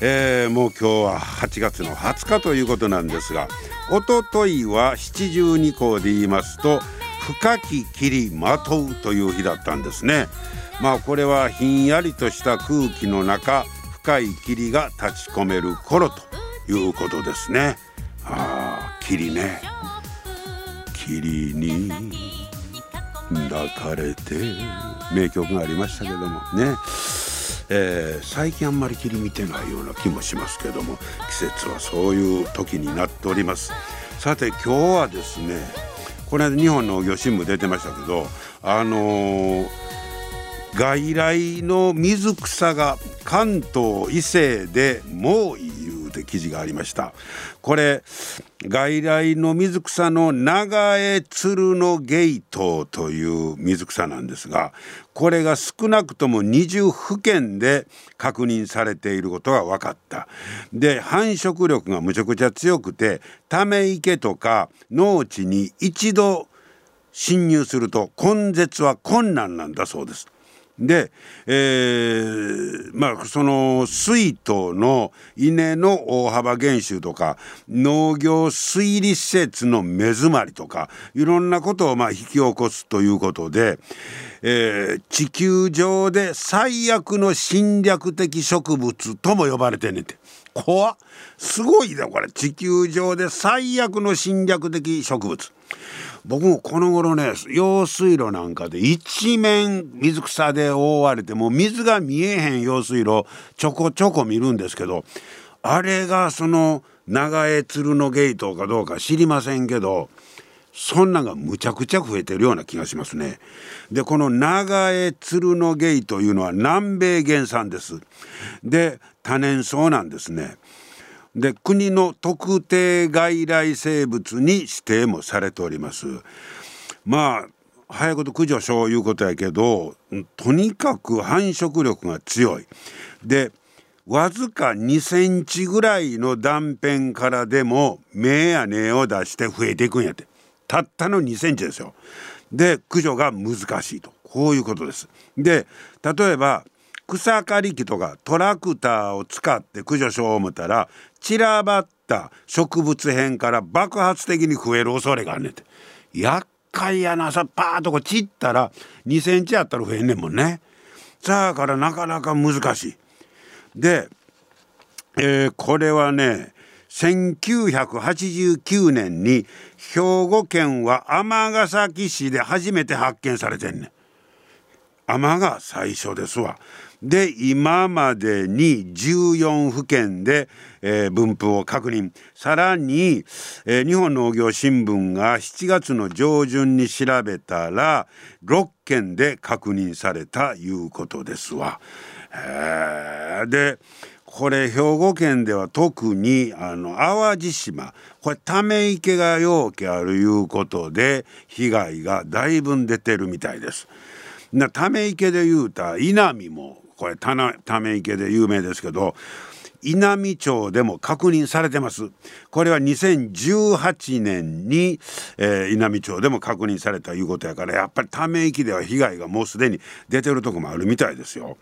えー、もう今日は8月の20日ということなんですがおとといは七十二項で言いますと深き霧まとうという日だったんですね。まあこれはひんやりとした空気の中深い霧が立ち込める頃ということですね。あ霧ね。霧に抱かれて名曲がありましたけどもね、えー、最近あんまり霧見てないような気もしますけども季節はそういう時になっております。さて今日はですねこの間日本農業新聞出てましたけどあのー、外来の水草が関東伊勢で猛威いうて記事がありました。これ外来の水草の長江鶴のゲイトという水草なんですがこれが少なくとも20府県で確認されていることが分かったで繁殖力がむちゃくちゃ強くてため池とか農地に一度侵入すると根絶は困難なんだそうです。で、えー、まあその水筒の稲の大幅減収とか農業水利施設の目詰まりとかいろんなことをまあ引き起こすということで、えー、地球上で最悪の侵略的植物とも呼ばれてんねんて。怖すごいだこれ地球上で最悪の侵略的植物。僕もこの頃ね用水路なんかで一面水草で覆われてもう水が見えへん用水路ちょこちょこ見るんですけどあれがその長江鶴のゲートかどうか知りませんけどそんなんがむちゃくちゃ増えてるような気がしますね。でこの長江鶴のゲイというのは南米原産です。で多年草なんですね。で国の特定外来生物に指定もされております。まあ早いこと駆除しよういうことやけどとにかく繁殖力が強い。でわずか2センチぐらいの断片からでも芽や根を出して増えていくんやってたったの2センチですよ。で駆除が難しいとこういうことです。で例えば草刈り機とかトラクターを使って駆除しよう思ったら散らばった植物片から爆発的に増える恐れがあんねんて厄介やなさパーッとこ散ったら2センチあったら増えんねんもんねさあからなかなか難しいで、えー、これはね1989年に兵庫県は尼崎市で初めて発見されてんねん。尼が最初ですわ。で今までに14府県で、えー、分布を確認さらに、えー、日本農業新聞が7月の上旬に調べたら6県で確認されたいうことですわ。えー、でこれ兵庫県では特にあの淡路島これため池がようけあるいうことで被害がだいぶ出てるみたいです。なため池で言うた稲見もこれたなため池で有名ですけど稲美町でも確認されてますこれは2018年に、えー、稲美町でも確認されたいうことやからやっぱりため池では被害がもうすでに出てるとこもあるみたいですよ。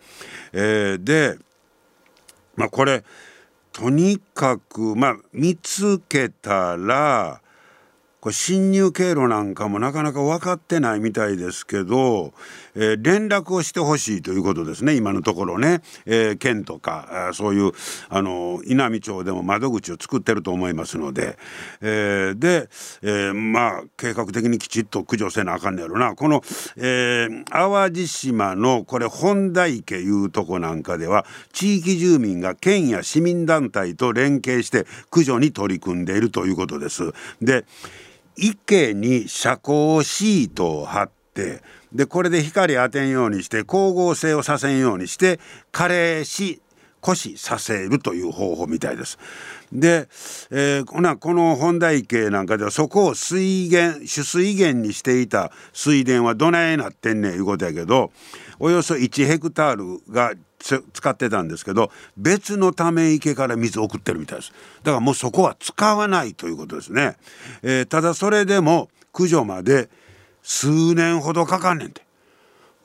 えー、でまあこれとにかくまあ見つけたらこれ侵入経路なんかもなかなか分かってないみたいですけど、えー、連絡をしてほしいということですね。今のところね、えー、県とかそういうあの稲美町でも窓口を作ってると思いますので、えー、で、えまあ計画的にきちっと駆除せなあかんねやろな。この、え淡路島のこれ本田池いうとこなんかでは地域住民が県や市民団体と連携して駆除に取り組んでいるということです。で池に遮光シートを貼ってでこれで光当てんようにして光合成をさせんようにして枯れし枯死させるという方法みたいです。で、えー、この本田池なんかではそこを水源取水源にしていた水田はどないなってんねんいうことやけどおよそ1ヘクタールが使ってたんですけど別のため池から水を送ってるみたいです。だからもうそこは使わないということですね、えー、ただそれでも駆除まで数年ほどかかんねんて。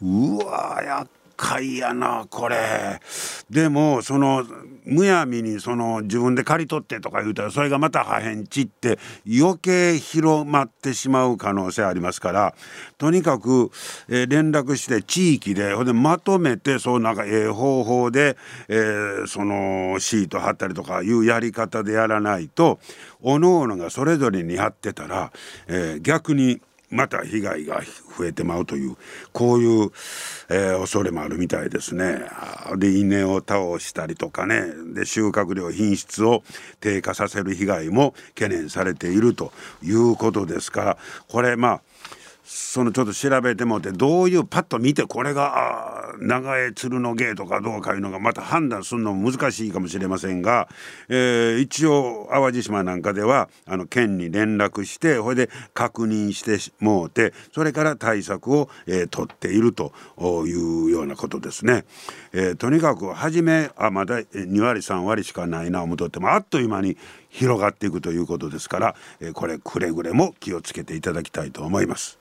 うわやっかいやなこれでもそのむやみにその自分で刈り取ってとか言うたらそれがまた破片散って余計広まってしまう可能性ありますからとにかく、えー、連絡して地域でほんでまとめてそうなんかええ方法で、えー、そのシート貼ったりとかいうやり方でやらないとおのおのがそれぞれに貼ってたら、えー、逆にまた被害が増えてまうというこういう、えー、恐れもあるみたいですね。で稲を倒したりとかねで収穫量品質を低下させる被害も懸念されているということですからこれまあそのちょっと調べてもってどういうパッと見てこれが長江鶴の芸とかどうかいうのがまた判断するのも難しいかもしれませんが、えー、一応淡路島なんかではあの県に連絡してそれで確認してもうてそれから対策を、えー、取っているというようなことですね。えー、とにかく初めあまだ2割3割しかないな思うとってもあっという間に広がっていくということですから、え、これくれぐれも気をつけていただきたいと思います。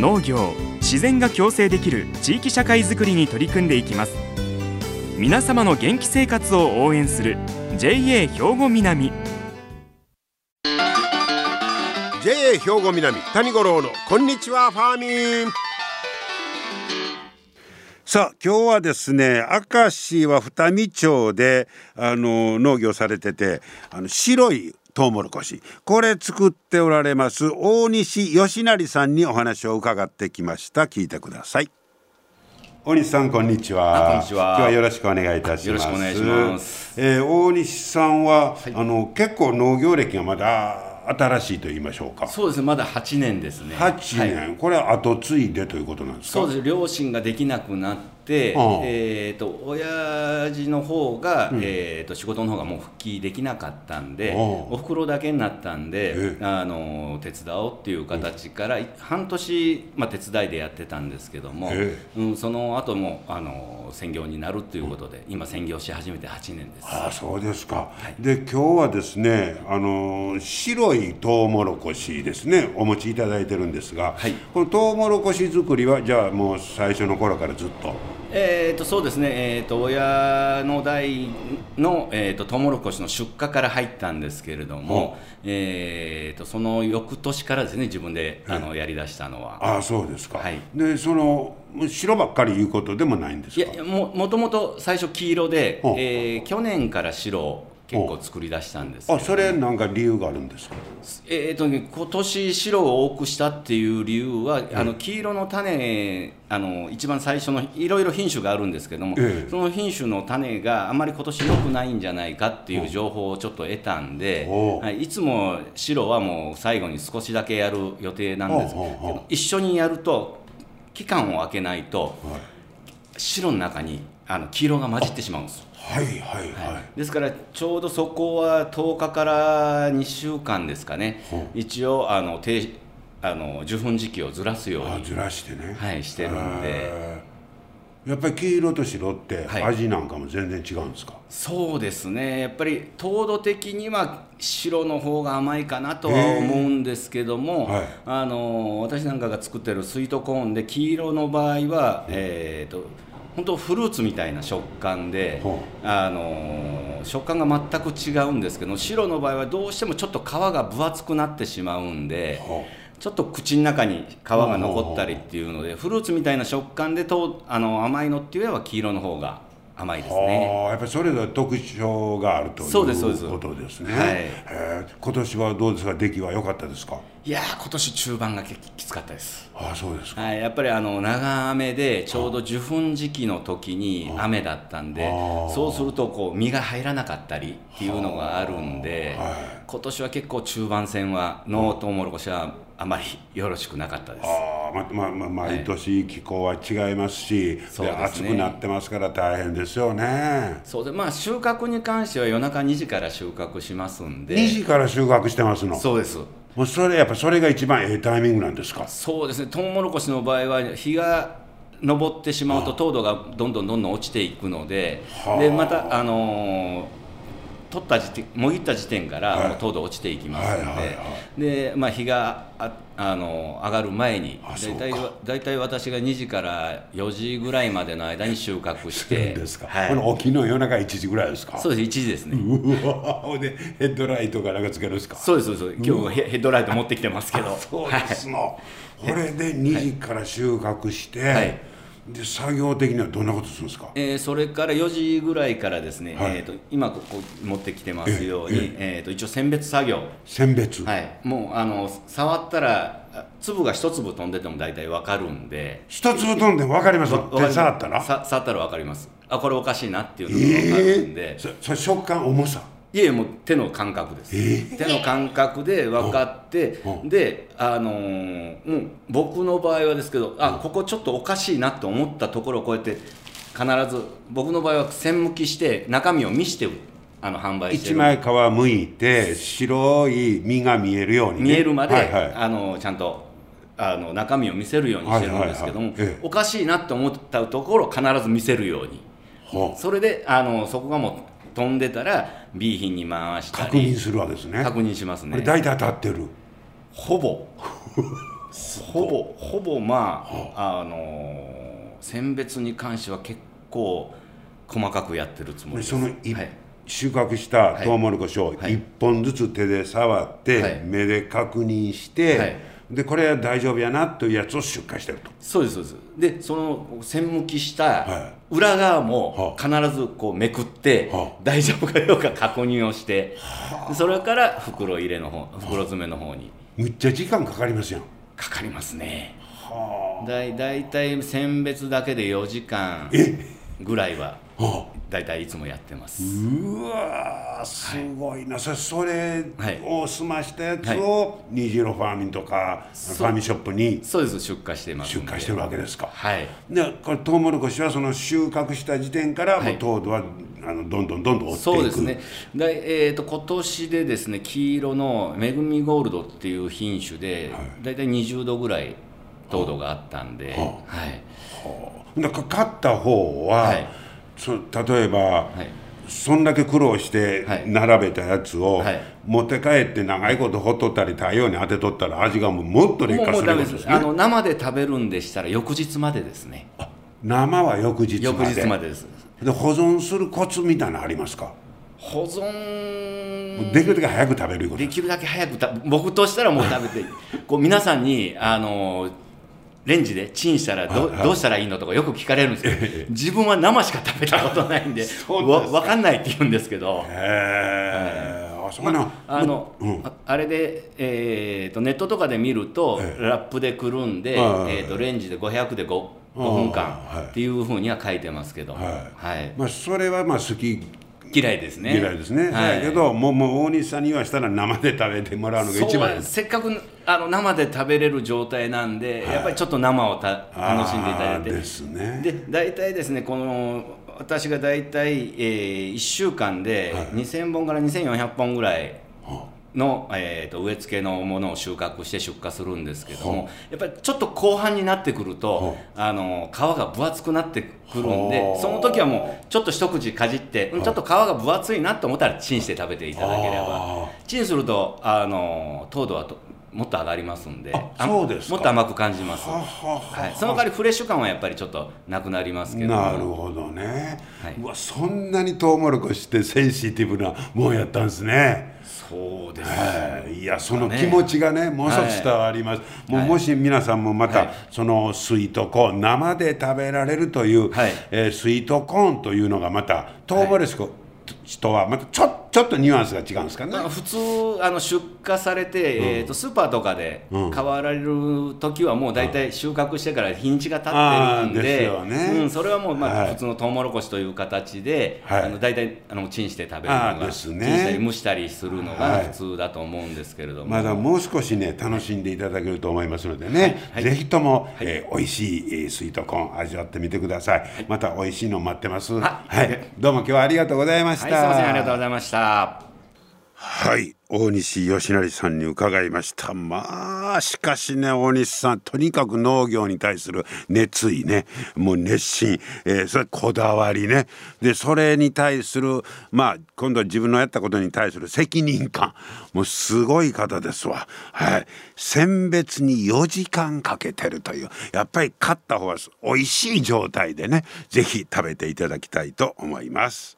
農業自然が共生できる地域社会づくりに取り組んでいきます。皆様の元気生活を応援する JA 兵庫南。JA 兵庫南谷五郎のこんにちはファーミン。さあ今日はですね明石は二見町であの農業されててあの白いトウモロコシ。これ作っておられます大西義成さんにお話を伺ってきました。聞いてください。大西さんこんにちは。こんにちは。今日はよろしくお願いいたします。よろしくお願いします、えー、大西さんは、はい、あの結構農業歴がまだ新しいと言いましょうか。そうですね。まだ8年ですね。8年、はい、これは後継いでということなんですか？そうです。両親ができなくなって、えーと、親父の方が、うん、えーと、仕事の方がもう復帰できなかったんでおふくろだけになったんであの手伝おうっていう形から、半年、まあ、手伝いでやってたんですけども、うん、その後もあも専業になるということで、今専業し始めて8年です。あそうですか、はい、で今日はですねあの白いトウモロコシですねお持ちいただいてるんですが、はい、このトウモロコシ作りはじゃあもう最初の頃からずっと？えーと、そうですね、えーと、親の代の、えーと、トウモロコシの出荷から入ったんですけれども、えーと、その翌年からですね自分で、あのやりだしたのは。あそうですか、はい、でその白ばっかりいうことでもないんですか？いやももともと最初黄色で、えー、去年から白結構作り出したんです、ね、あそれなんか理由があるんですか？えっ、ー、とね今年白を多くしたっていう理由は、あの黄色の種あの一番最初のいろいろ品種があるんですけども、えその品種の種があまり今年良くないんじゃないかっていう情報をちょっと得たんで、はい、いつも白はもう最後に少しだけやる予定なんですけど一緒にやると期間を空けないと、はい、白の中にあの黄色が混じってしまうんですはいはいはい、はい、ですからちょうどそこは10日から2週間ですかね、一応あの低あの受粉時期をずらすように。ずらしてね。はいしてるんで。やっぱり黄色と白って味なんかも全然違うんですか、はい、そうですね。やっぱり糖度的には白の方が甘いかなとは思うんですけども、はい、あの私なんかが作ってるスイートコーンで黄色の場合は、えーと本当フルーツみたいな食感で、あの食感が全く違うんですけど白の場合はどうしてもちょっと皮が分厚くなってしまうんで。ちょっと口の中に皮が残ったりっていうのでフルーツみたいな食感でとあの甘いのっていうよりは黄色の方が甘いですね。やっぱりそれぞれ特徴があるということですね。はい、えー、今年はどうですか？出来は良かったですか？いや今年中盤がきつかったです。あそうですか。はい、やっぱりあの長雨でちょうど受粉時期の時に雨だったんで、そうするとこう実が入らなかったりっていうのがあるんで、はい、今年は結構中盤戦はのトウモロコシはあまりよろしくなかったです。あままま毎年気候は違いますし、はい、暑くなってますから大変ですよね。そうでまあ収穫に関しては夜中2時から収穫しますんで。2時から収穫してますの？そうです。もうそれやっぱそれが一番ええタイミングなんですか？そうですね。トウモロコシの場合は日が昇ってしまうと糖度がどんどんどんどん落ちていくので、でまたあのー取った時点もぎった時点からもう糖度落ちていきますので、でまあ、日がああの上がる前に大体大体私が2時から4時ぐらいまでの間に収穫して。ですか、はい、この沖の夜中1時ぐらいですか。そうです1時ですね。うわでヘッドライトかなんかつけるんですか。そうですそうです。今日ヘッドライト持ってきてますけど。そうですの、はい、これで2時から収穫して、はいで作業的にはどんなことするんですか、えー、それから4時ぐらいからですね、はい、えーと、今ここ持ってきてますように、えー、と一応選別作業。選別。はい。もうあの触ったら粒が一粒飛んでても大体分かるんで。一粒飛んでも分かります？手触ったら？触ったら分かります。あこれおかしいなっていうのが分かるんで、えー、それ食感重さ？いえもう手の感覚です、えー、手の感覚で分かってであのー、うん、僕の場合はですけどあここちょっとおかしいなと思ったところをこうやって必ず僕の場合は線向きして中身を見してあの販売して一枚皮むいて白い身が見えるように、ね、見えるまで、はいはい、あのちゃんとあの中身を見せるようにしてるんですけども、おかしいなと思ったところを必ず見せるように、それであのそこがもう飛んでたら B 品に回したり確認するわけですね。確認しますね。大体当たってる。ほぼ。ほぼほぼまあ、あ。のー、選別に関しては結構細かくやってるつもりです。その、はい、収穫したトウモロコシを1本ずつ手で触って、はい、目で確認して、はいでこれは大丈夫やなというやつを出荷してると。そうですそうです。でその線向きした裏側も必ずこうめくって、はあ、大丈夫かどうか確認をして、はあ、それから袋入れの方袋詰めの方に。むっちゃ時間かかりますやん。かかりますね。はあ。だい大体選別だけで4時間ぐらいは大体いつもやってます。うわすごいな、はい、そそれを済ましたやつを虹色ファーミンとかファーミンショップにそうです。出荷してます出荷してるわけですか。はい。でこれトウモロコシはその収穫した時点からもう糖度は、あのどんどんどんどんそうですね。で、えーと、今年でですね黄色のめぐみゴールドっていう品種で、はい、大体20度ぐらい糖度があったんで、はあ、はい、はあ、だから買った方は、はいそ例えば、はい、そんだけ苦労して並べたやつを、はい、持って帰って長いことほっとったり太陽に当てとったら味がもうもっと劣化するんです。ね。あの生で食べるんでしたら翌日までですね。生は翌日まで。翌日までです。で保存するコツみたいなのありますか？保存。できるだけ早く食べるできるだけ早く僕としたらもう食べてこう皆さんにあのレンジでチンしたらど,、どうしたらいいのとかよく聞かれるんですけど自分は生しか食べたことないんでわ分かんないって言うんですけど。へあそうな、あの、うん、あれで、えーと、ネットとかで見ると、ラップでくるんで、えーと、レンジで500で 5, 5分間っていうふうには書いてますけど、はい。まあ、それはまあ好き嫌いですね。嫌いですね、はい、だけどもうもう大西さんにはしたら生で食べてもらうのが一番せっかくあの生で食べれる状態なんで、はい、やっぱりちょっと生をた楽しんでいただいて。ですね。で大体ですねこの私が大体、えー、1週間で2000本から2400本ぐらいの、えーと、植え付けのものを収穫して出荷するんですけどもやっぱりちょっと後半になってくるとあの皮が分厚くなってくるんでその時はもうちょっと一口かじって、うん、ちょっと皮が分厚いなと思ったらチンして食べていただければチンするとあの糖度はともっと上がりますんでそうですもっと甘く感じます。はい、その代わりフレッシュ感はやっぱりちょっとなくなりますけどなるほどね、はい、うわそんなにトウモロコシってセンシティブなもんやったんですねそうです、ね、いやその気持ちがねもう少し伝わります、はい、もうもし皆さんもまた、はい、そのスイートコーン生で食べられるという、はい、えー、スイートコーンというのがまたトウモロコシとはまたちょっちょっとニュアンスが違うんですかね。普通あの出荷されて、うん、えーと、スーパーとかで買われる時はもう大体収穫してから日にちが経ってるんでうん、ね。うん、それはもうまあ普通のトウモロコシという形で、はい、あの大体あのチンして食べるのが、ね、チンしたり蒸したりするのが普通だと思うんですけれども、はい、まだもう少しね楽しんでいただけると思いますのでね、はい、ぜひとも、はい。えー、美味しいスイートコーン味わってみてください、また美味しいの待ってます。はい、どうも今日はありがとうございました、はい、すみません。ありがとうございましたはい大西義成さんに伺いました。まあしかしね大西さんとにかく農業に対する熱意ねもう熱心、えー、それこだわりね。でそれに対するまあ今度は自分のやったことに対する責任感。もうすごい方ですわ。はい。選別に4時間かけてるという。やっぱり買った方は美味しい状態でね是非食べていただきたいと思います。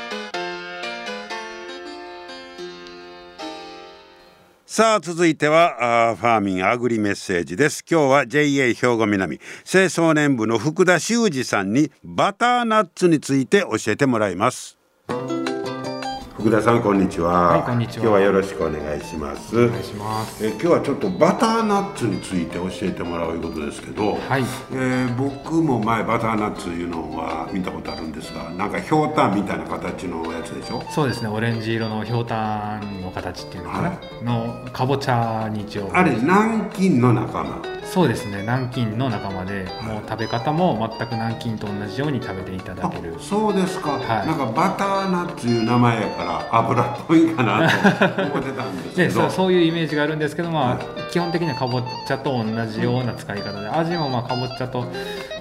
さあ続いてはファーミンアグリメッセージです。今日は JA 兵庫南清掃年部の福田修二さんにバターナッツについて教えてもらいます。福田さんこんにちは。はい、こんにちは。今日はよろしくお願いします。お願いします。え今日はちょっとバターナッツについて教えてもらういうことですけど、はい。えー、僕も前バターナッツいうのは見たことあるんですが、なんかひょうたんみたいな形のやつでしょ？そうですね。オレンジ色のひょうたんの形っていうのかな、はい、のかぼちゃに一応。あれ南京の仲間。そうですね。南京の仲間で、もう食べ方も全く南京と同じように食べていただける。そうですか、はい、なんかバターナッツいう名前やから油っぽいかなと思ってたんですけど。そうそういうイメージがあるんですけど、まあ、はい、基本的にはかぼちゃと同じような使い方で、味もまあかぼちゃと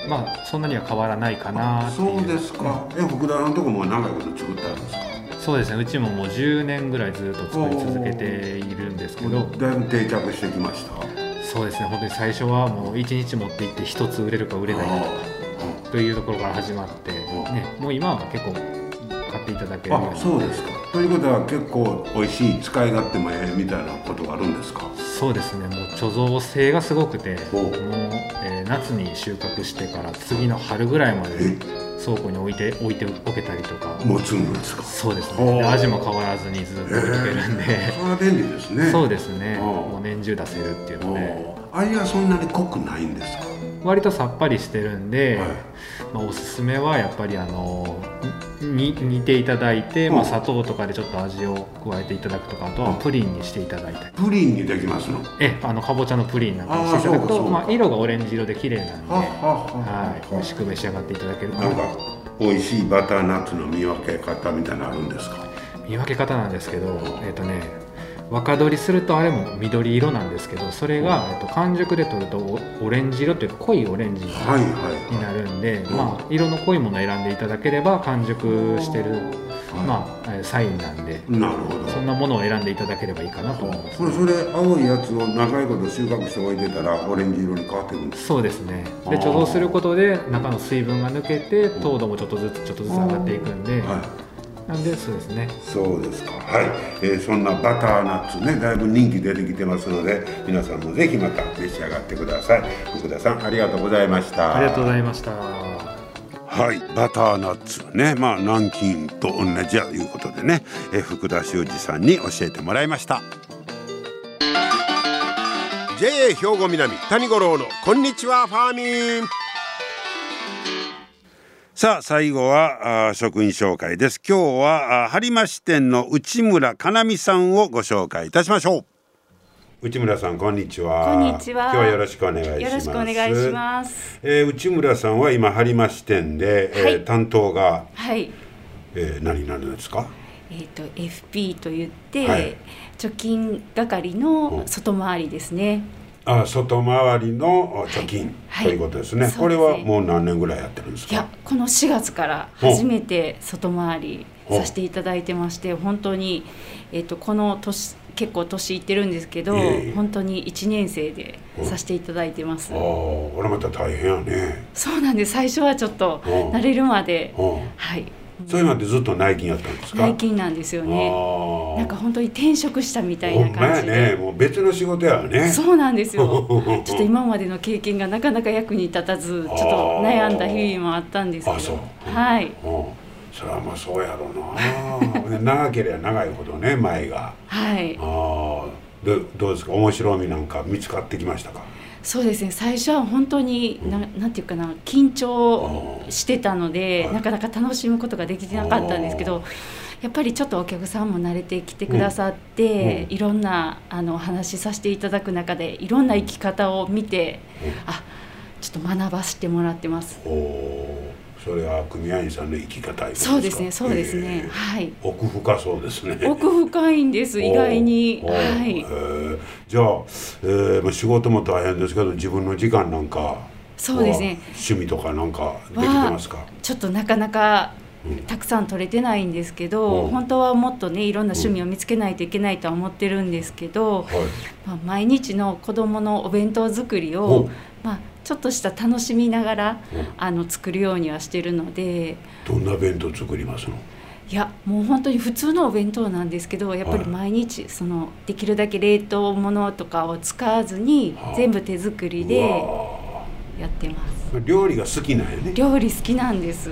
まあそんなには変わらないかなそうですか。え福田のとこも長いこと作ってあるんですか？そうですね。うちももう10年ぐらいずっと作り続けているんですけど。だいぶ定着してきました？そうですね。本当に最初はもう1日持っていって1つ売れるか売れないかとかというところから始まって、ね、もう今は結構買っていただけるようにそうですか。ということは結構美味しい使い勝手もええみたいなことがあるんですか？そうですね。もう貯蔵性がすごくても夏に収穫してから次の春ぐらいまで倉庫に置いて置いておけたりとか。持つんですか？そうですね。味も変わらずにずっと置いとけるんで、えー、それは便利ですね。そうですね。もう年中出せるっていうので。味はそんなに濃くないんですか？割とさっぱりしてるんで、はい、まあ、おすすめはやっぱりあのに煮ていただいて、まあ、砂糖とかでちょっと味を加えていただくとかあとはプリンにしていただいたり。プリンにできますの？えあのかぼちゃのプリンなんかにしていただくとまあ、色がオレンジ色で綺麗なんではい。美味しく召し上がっていただけるなんか美味しいバターナッツの見分け方みたいなのあるんですか？見分け方なんですけどえっ、ー、とね若取りするとあれも緑色なんですけどそれが、えっと、完熟で取るとオレンジ色というか濃いオレンジになるんで、まあ、色の濃いものを選んでいただければ完熟してる、まあ、サインなんでなるほど。そんなものを選んでいただければいいかなと思います、それ青いやつを長いこと収穫しておいてたらオレンジ色に変わってくるんですそうですね。で貯蔵することで中の水分が抜けて糖度もちょっとずつちょっとずつ上がっていくんで、はいでそうですね。そうですか。はい、えー、そんなバターナッツねだいぶ人気出てきてますので皆さんもぜひまた召し上がってください。福田さんありがとうございました。ありがとうございました。はい。バターナッツねまあ南京と同じやいうことでね、えー、福田修二さんに教えてもらいました。JA 兵庫南谷五郎のこんにちはファーミンさあ最後はあ職員紹介です。今日は播磨支店の内村かなみさんをご紹介いたしましょう。内村さんこんにちは。こんにちは。今日はよろしくお願いします。よろしくお願いします。えー、内村さんは今播磨支店で、えー担当が、はい。えー、何になるんですか？えーと、FP と言って、はい、貯金係の外回りですね。あ外回りの貯金、はい、ということですね、はい、これはもう何年ぐらいやってるんですか？いやこの4月から初めて外回りさせていただいてまして本当に、えーと、この年結構年いってるんですけど、えー、本当に1年生でさせていただいてます。ああこれまた大変やね。そうなんです。最初はちょっと慣れるまで。はい。そういうのってずっと内勤やったんですか？内勤なんですよねなんか本当に転職したみたいな感じで。ねもう別の仕事やね。そうなんですよ。ちょっと今までの経験がなかなか役に立たずちょっと悩んだ日々もあったんですけど。はい。それはまあそうやろうな。長ければ長いほどね前が。はい。あどどうですか？面白みなんか見つかってきましたか？そうですね。最初は本当にななんていうかな緊張してたのでなかなか楽しむことができてなかったんですけどやっぱりちょっとお客さんも慣れてきてくださって、いろんなあのお話しさせていただく中でいろんな生き方を見て、あちょっと学ばせてもらってます。それは組合員さんの生き方そうですねそうですね、えー、はい。奥深そうですね。奥深いんです意外に。はい、えー、じゃあ、えー、まあ仕事も大変ですけど自分の時間なんかそうですね。趣味とかなんかできてますか？ちょっとなかなかたくさん取れてないんですけど、うん、本当はもっとねいろんな趣味を見つけないといけないとは思ってるんですけど、うん。はい、まあ、毎日の子どものお弁当作りを、まあ、ちょっとした楽しみながら、あの作るようにはしてるのでどんな弁当作りますの？いやもう本当に普通のお弁当なんですけどやっぱり毎日そのできるだけ冷凍物とかを使わずに全部手作りでやってます。料理が好きなんやね。料理好きなんです。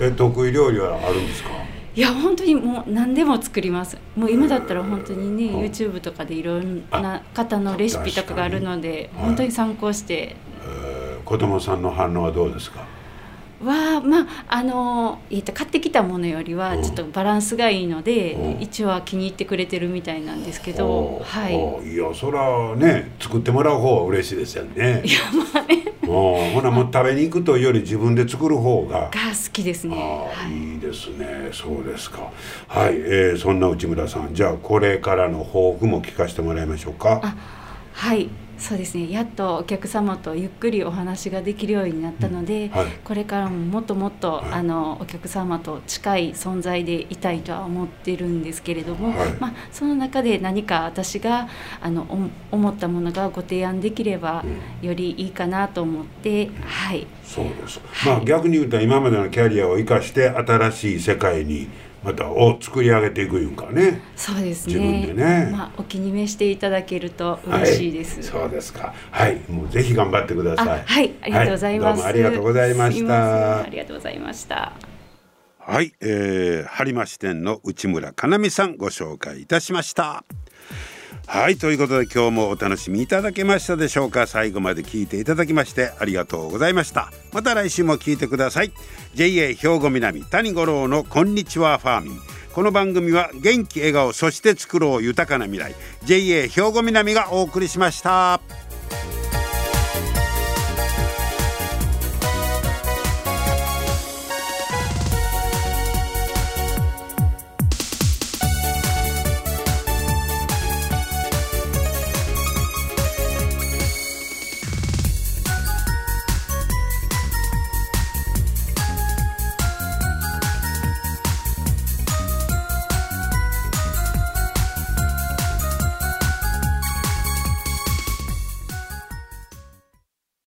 え得意料理はあるんですか？いや本当にもう何でも作ります。もう今だったら本当にね YouTube とかでいろんな方のレシピとかがあるので本当に参考して、えー、子供さんの反応はどうですか？はまああの、えー、と買ってきたものよりはちょっとバランスがいいので、うん、一応は気に入ってくれてるみたいなんですけど、はい。いやそらね作ってもらう方は嬉しいですよね。いやまあね。もうほなもう食べに行くというより自分で作る方が。が好きですね、はい、いいですね。そうですか。はい、えー、そんな内村さん。じゃあこれからの抱負も聞かせてもらいましょうか。はいそうですね。やっとお客様とゆっくりお話ができるようになったので、うん。はい、これからももっともっと、はい、あのお客様と近い存在でいたいとは思ってるんですけれども、はい、まあ、その中で何か私があの思ったものがご提案できれば、よりいいかなと思って、うん、はい。そうです、まあ逆に言うと今までのキャリアを生かして新しい世界にまたを作り上げていくいうんかね。そうですね。自分でね、まあ、お気に召していただけると嬉しいです、はい、そうですか。はい。もうぜひ頑張ってください。はい。ありがとうございます、はい、ありがとうございました。ありがとうございました。はい、えー、播磨支店の内村かなみさんご紹介いたしましたはいということで今日もお楽しみいただけましたでしょうか。最後まで聞いていただきましてありがとうございました。また来週も聞いてください。JA 兵庫南谷五郎のこんにちはファーミン。この番組は元気笑顔そして作ろう豊かな未来。JA 兵庫南がお送りしました。